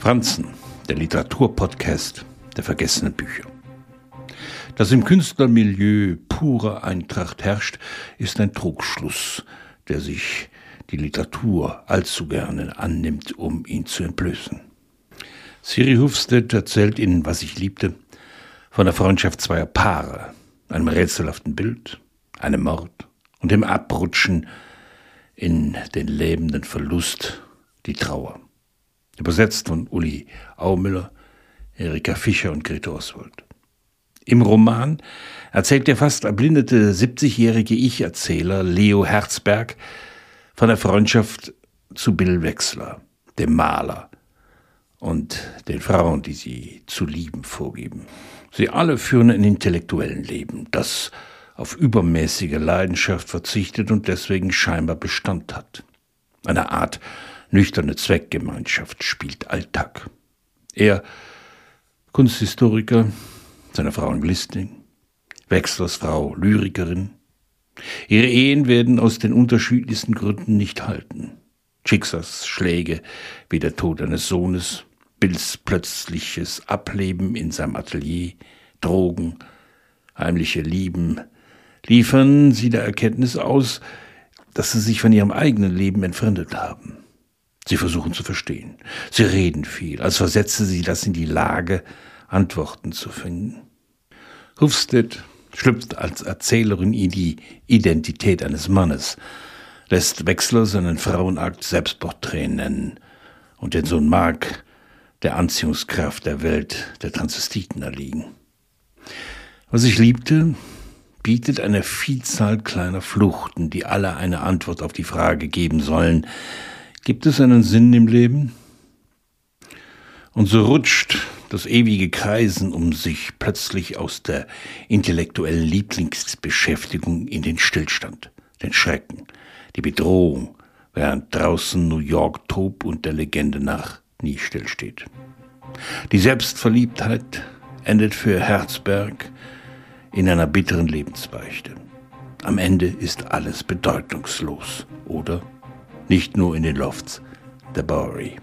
Franzen, der Literaturpodcast der vergessenen Bücher. Dass im Künstlermilieu pure Eintracht herrscht, ist ein Trugschluss, der sich die Literatur allzu gerne annimmt, um ihn zu entblößen. Siri Hufstedt erzählt in Was ich liebte von der Freundschaft zweier Paare, einem rätselhaften Bild, einem Mord und dem Abrutschen in den lebenden Verlust, die Trauer. Übersetzt von Uli Aumüller, Erika Fischer und Grete Oswald. Im Roman erzählt der fast erblindete 70-jährige Ich-Erzähler Leo Herzberg von der Freundschaft zu Bill Wechsler, dem Maler, und den Frauen, die sie zu lieben vorgeben. Sie alle führen ein intellektuellen Leben, das auf übermäßige Leidenschaft verzichtet und deswegen scheinbar Bestand hat. Eine Art nüchterne Zweckgemeinschaft spielt Alltag. Er, Kunsthistoriker, seine Frau Anglistin, Wechslers Frau Lyrikerin. Ihre Ehen werden aus den unterschiedlichsten Gründen nicht halten. Schicksalsschläge wie der Tod eines Sohnes, Bills plötzliches Ableben in seinem Atelier, Drogen, heimliche Lieben, liefern sie der Erkenntnis aus, dass sie sich von ihrem eigenen Leben entfremdet haben. Sie versuchen zu verstehen. Sie reden viel, als versetze sie das in die Lage, Antworten zu finden. Hufstedt schlüpft als Erzählerin in die Identität eines Mannes, lässt Wechsler seinen Frauenakt Selbstporträt nennen und den Sohn Mark der Anziehungskraft der Welt der Transvestiten erliegen. Was ich liebte, bietet eine Vielzahl kleiner Fluchten, die alle eine Antwort auf die Frage geben sollen, gibt es einen Sinn im Leben? Und so rutscht das ewige Kreisen um sich plötzlich aus der intellektuellen Lieblingsbeschäftigung in den Stillstand, den Schrecken, die Bedrohung, während draußen New York tobt und der Legende nach nie stillsteht. Die Selbstverliebtheit endet für Herzberg in einer bitteren Lebensbeichte. Am Ende ist alles bedeutungslos, oder? Nicht nur in den Lofts der Bowery.